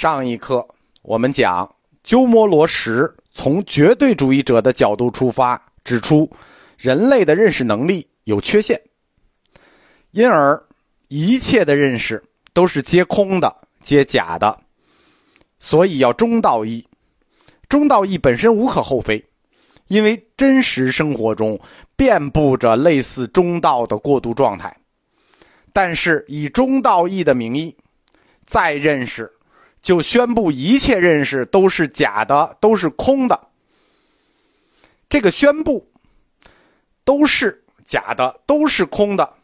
上一课我们讲鸠摩罗什从绝对主义者的角度出发，指出人类的认识能力有缺陷，因而一切的认识都是皆空的、皆假的，所以要中道义。中道义本身无可厚非，因为真实生活中遍布着类似中道的过渡状态。但是以中道义的名义，再认识。就宣布一切认识都是假的，都是空的。这个宣布都是假的，都是空的，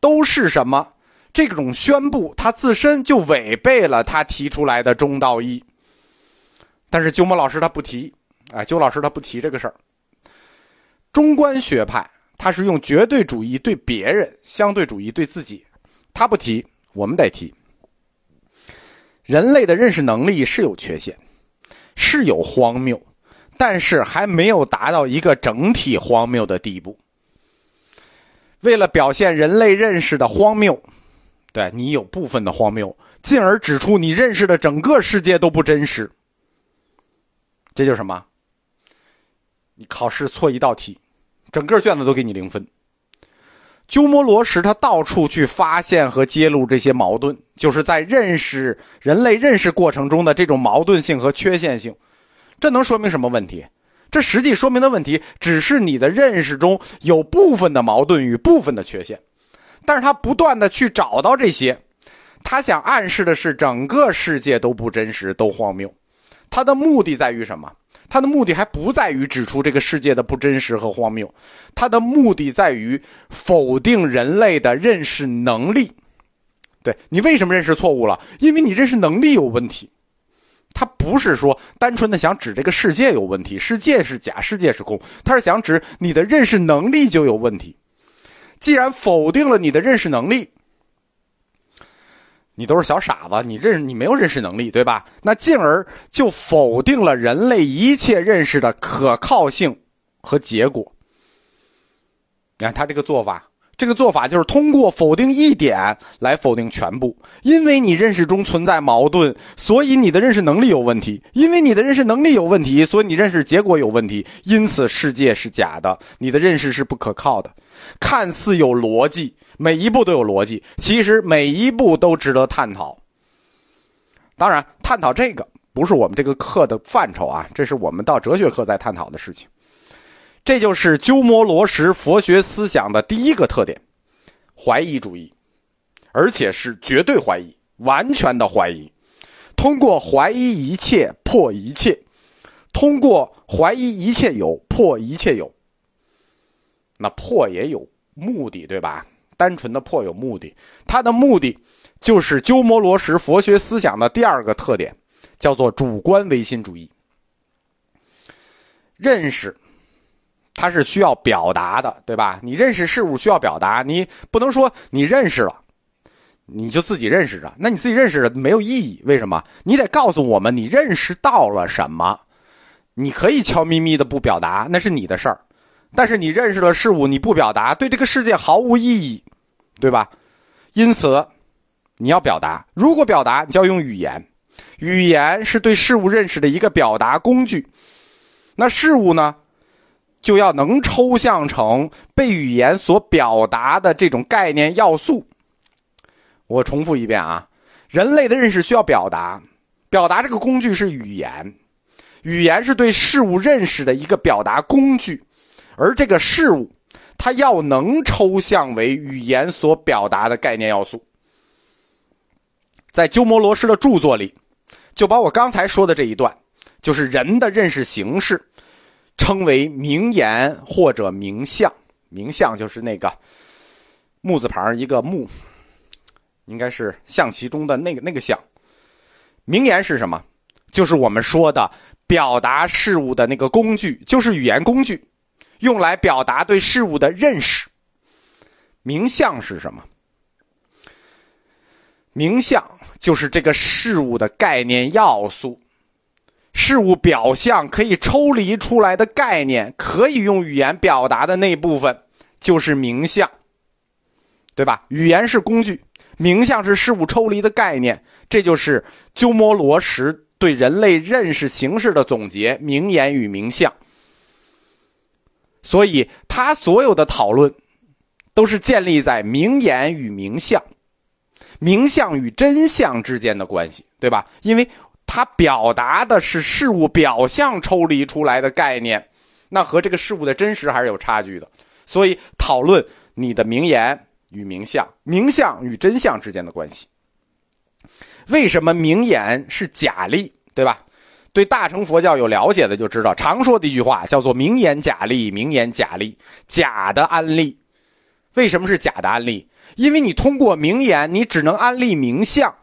都是什么？这种宣布他自身就违背了他提出来的中道义。但是鸠摩老师他不提，哎，鸠老师他不提这个事儿。中观学派他是用绝对主义对别人，相对主义对自己，他不提，我们得提。人类的认识能力是有缺陷，是有荒谬，但是还没有达到一个整体荒谬的地步。为了表现人类认识的荒谬，对你有部分的荒谬，进而指出你认识的整个世界都不真实，这就是什么？你考试错一道题，整个卷子都给你零分。鸠摩罗什他到处去发现和揭露这些矛盾，就是在认识人类认识过程中的这种矛盾性和缺陷性。这能说明什么问题？这实际说明的问题只是你的认识中有部分的矛盾与部分的缺陷。但是他不断的去找到这些，他想暗示的是整个世界都不真实，都荒谬。他的目的在于什么？他的目的还不在于指出这个世界的不真实和荒谬，他的目的在于否定人类的认识能力。对你为什么认识错误了？因为你认识能力有问题。他不是说单纯的想指这个世界有问题，世界是假，世界是空。他是想指你的认识能力就有问题。既然否定了你的认识能力。你都是小傻子，你认识你没有认识能力，对吧？那进而就否定了人类一切认识的可靠性和结果。你看他这个做法，这个做法就是通过否定一点来否定全部。因为你认识中存在矛盾，所以你的认识能力有问题；因为你的认识能力有问题，所以你认识结果有问题。因此，世界是假的，你的认识是不可靠的。看似有逻辑，每一步都有逻辑，其实每一步都值得探讨。当然，探讨这个不是我们这个课的范畴啊，这是我们到哲学课在探讨的事情。这就是鸠摩罗什佛学思想的第一个特点：怀疑主义，而且是绝对怀疑、完全的怀疑。通过怀疑一切破一切，通过怀疑一切有破一切有。那破也有目的，对吧？单纯的破有目的，它的目的就是鸠摩罗什佛学思想的第二个特点，叫做主观唯心主义。认识，它是需要表达的，对吧？你认识事物需要表达，你不能说你认识了，你就自己认识着，那你自己认识着没有意义。为什么？你得告诉我们你认识到了什么。你可以悄咪咪的不表达，那是你的事儿。但是你认识了事物，你不表达，对这个世界毫无意义，对吧？因此，你要表达。如果表达，你就要用语言。语言是对事物认识的一个表达工具。那事物呢，就要能抽象成被语言所表达的这种概念要素。我重复一遍啊，人类的认识需要表达，表达这个工具是语言，语言是对事物认识的一个表达工具。而这个事物，它要能抽象为语言所表达的概念要素，在鸠摩罗什的著作里，就把我刚才说的这一段，就是人的认识形式，称为名言或者名相。名相就是那个木字旁一个木，应该是象棋中的那个那个象。名言是什么？就是我们说的表达事物的那个工具，就是语言工具。用来表达对事物的认识。名相是什么？名相就是这个事物的概念要素，事物表象可以抽离出来的概念，可以用语言表达的那部分，就是名相，对吧？语言是工具，名相是事物抽离的概念，这就是鸠摩罗什对人类认识形式的总结：名言与名相。所以，他所有的讨论都是建立在名言与名相、名相与真相之间的关系，对吧？因为它表达的是事物表象抽离出来的概念，那和这个事物的真实还是有差距的。所以，讨论你的名言与名相、名相与真相之间的关系。为什么名言是假例，对吧？对大乘佛教有了解的就知道，常说的一句话叫做“名言假例，名言假例”，假的案例。为什么是假的案例？因为你通过名言，你只能安利名相，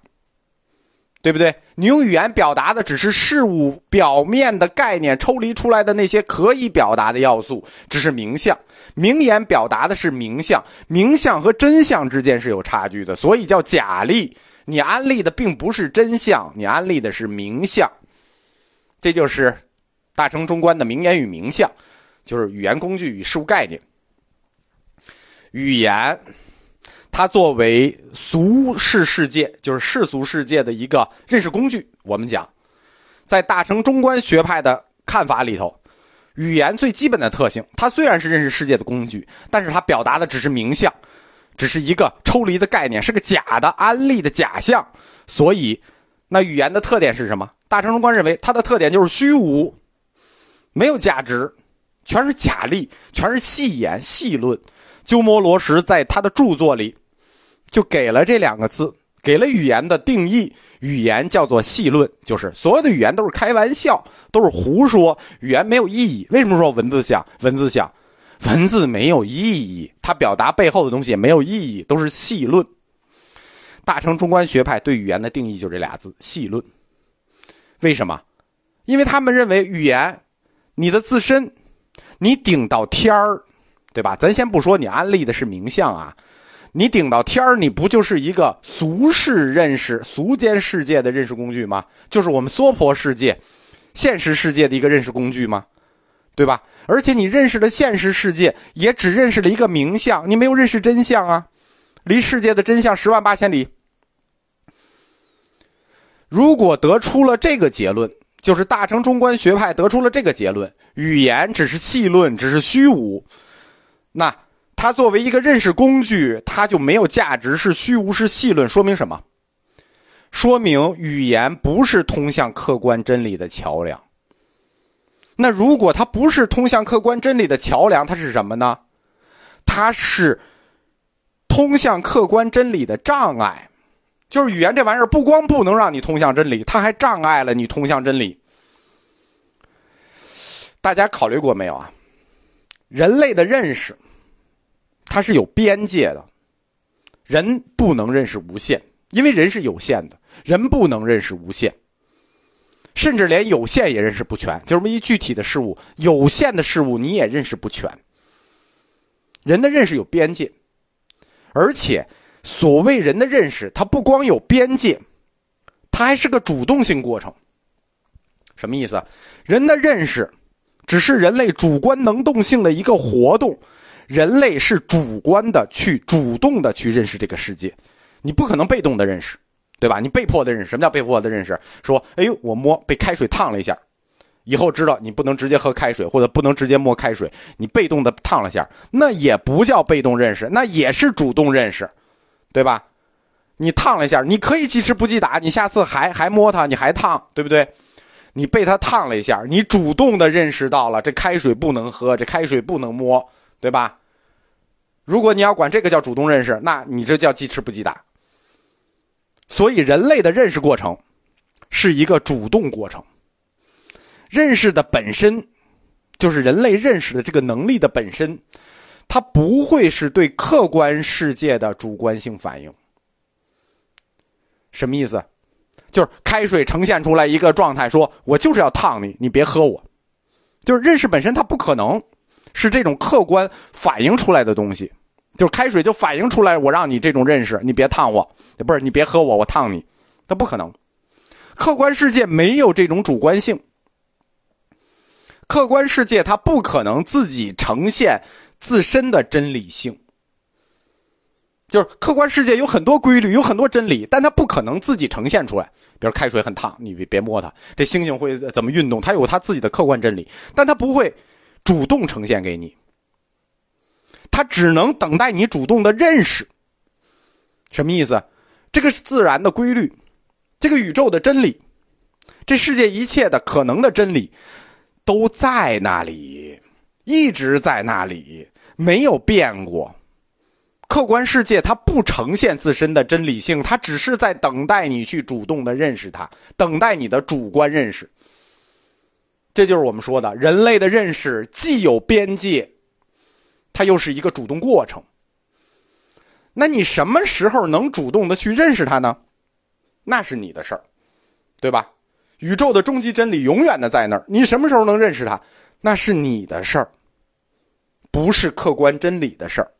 对不对？你用语言表达的只是事物表面的概念，抽离出来的那些可以表达的要素，只是名相。名言表达的是名相，名相和真相之间是有差距的，所以叫假例。你安利的并不是真相，你安利的是名相。这就是大乘中观的名言与名相，就是语言工具与事物概念。语言，它作为俗世世界，就是世俗世界的一个认识工具。我们讲，在大乘中观学派的看法里头，语言最基本的特性，它虽然是认识世界的工具，但是它表达的只是名相，只是一个抽离的概念，是个假的安利的假象。所以，那语言的特点是什么？大乘中观认为，它的特点就是虚无，没有价值，全是假例，全是戏言戏论。鸠摩罗什在他的著作里，就给了这两个字，给了语言的定义：语言叫做戏论，就是所有的语言都是开玩笑，都是胡说，语言没有意义。为什么说文字像？文字像，文字没有意义，它表达背后的东西也没有意义，都是戏论。大成中观学派对语言的定义就这俩字：戏论。为什么？因为他们认为语言，你的自身，你顶到天儿，对吧？咱先不说你安利的是名相啊，你顶到天儿，你不就是一个俗世认识、俗间世界的认识工具吗？就是我们娑婆世界、现实世界的一个认识工具吗？对吧？而且你认识的现实世界，也只认识了一个名相，你没有认识真相啊，离世界的真相十万八千里。如果得出了这个结论，就是大乘中观学派得出了这个结论：语言只是戏论，只是虚无。那它作为一个认识工具，它就没有价值，是虚无，是戏论。说明什么？说明语言不是通向客观真理的桥梁。那如果它不是通向客观真理的桥梁，它是什么呢？它是通向客观真理的障碍。就是语言这玩意儿，不光不能让你通向真理，它还障碍了你通向真理。大家考虑过没有啊？人类的认识，它是有边界的，人不能认识无限，因为人是有限的，人不能认识无限，甚至连有限也认识不全。就这么一具体的事物，有限的事物你也认识不全。人的认识有边界，而且。所谓人的认识，它不光有边界，它还是个主动性过程。什么意思？人的认识只是人类主观能动性的一个活动，人类是主观的去主动的去认识这个世界，你不可能被动的认识，对吧？你被迫的认识，什么叫被迫的认识？说，哎呦，我摸被开水烫了一下，以后知道你不能直接喝开水，或者不能直接摸开水，你被动的烫了下，那也不叫被动认识，那也是主动认识。对吧？你烫了一下，你可以记吃不记打，你下次还还摸它，你还烫，对不对？你被它烫了一下，你主动的认识到了这开水不能喝，这开水不能摸，对吧？如果你要管这个叫主动认识，那你这叫记吃不记打。所以，人类的认识过程是一个主动过程。认识的本身，就是人类认识的这个能力的本身。它不会是对客观世界的主观性反应，什么意思？就是开水呈现出来一个状态，说我就是要烫你，你别喝我。就是认识本身，它不可能是这种客观反映出来的东西。就是开水就反映出来，我让你这种认识，你别烫我，不是你别喝我，我烫你，它不可能。客观世界没有这种主观性，客观世界它不可能自己呈现。自身的真理性，就是客观世界有很多规律，有很多真理，但它不可能自己呈现出来。比如开水很烫，你别别摸它。这星星会怎么运动？它有它自己的客观真理，但它不会主动呈现给你。它只能等待你主动的认识。什么意思？这个是自然的规律，这个宇宙的真理，这世界一切的可能的真理，都在那里，一直在那里，没有变过。客观世界它不呈现自身的真理性，它只是在等待你去主动的认识它，等待你的主观认识。这就是我们说的，人类的认识既有边界，它又是一个主动过程。那你什么时候能主动的去认识它呢？那是你的事儿，对吧？宇宙的终极真理永远的在那儿，你什么时候能认识它，那是你的事儿，不是客观真理的事儿。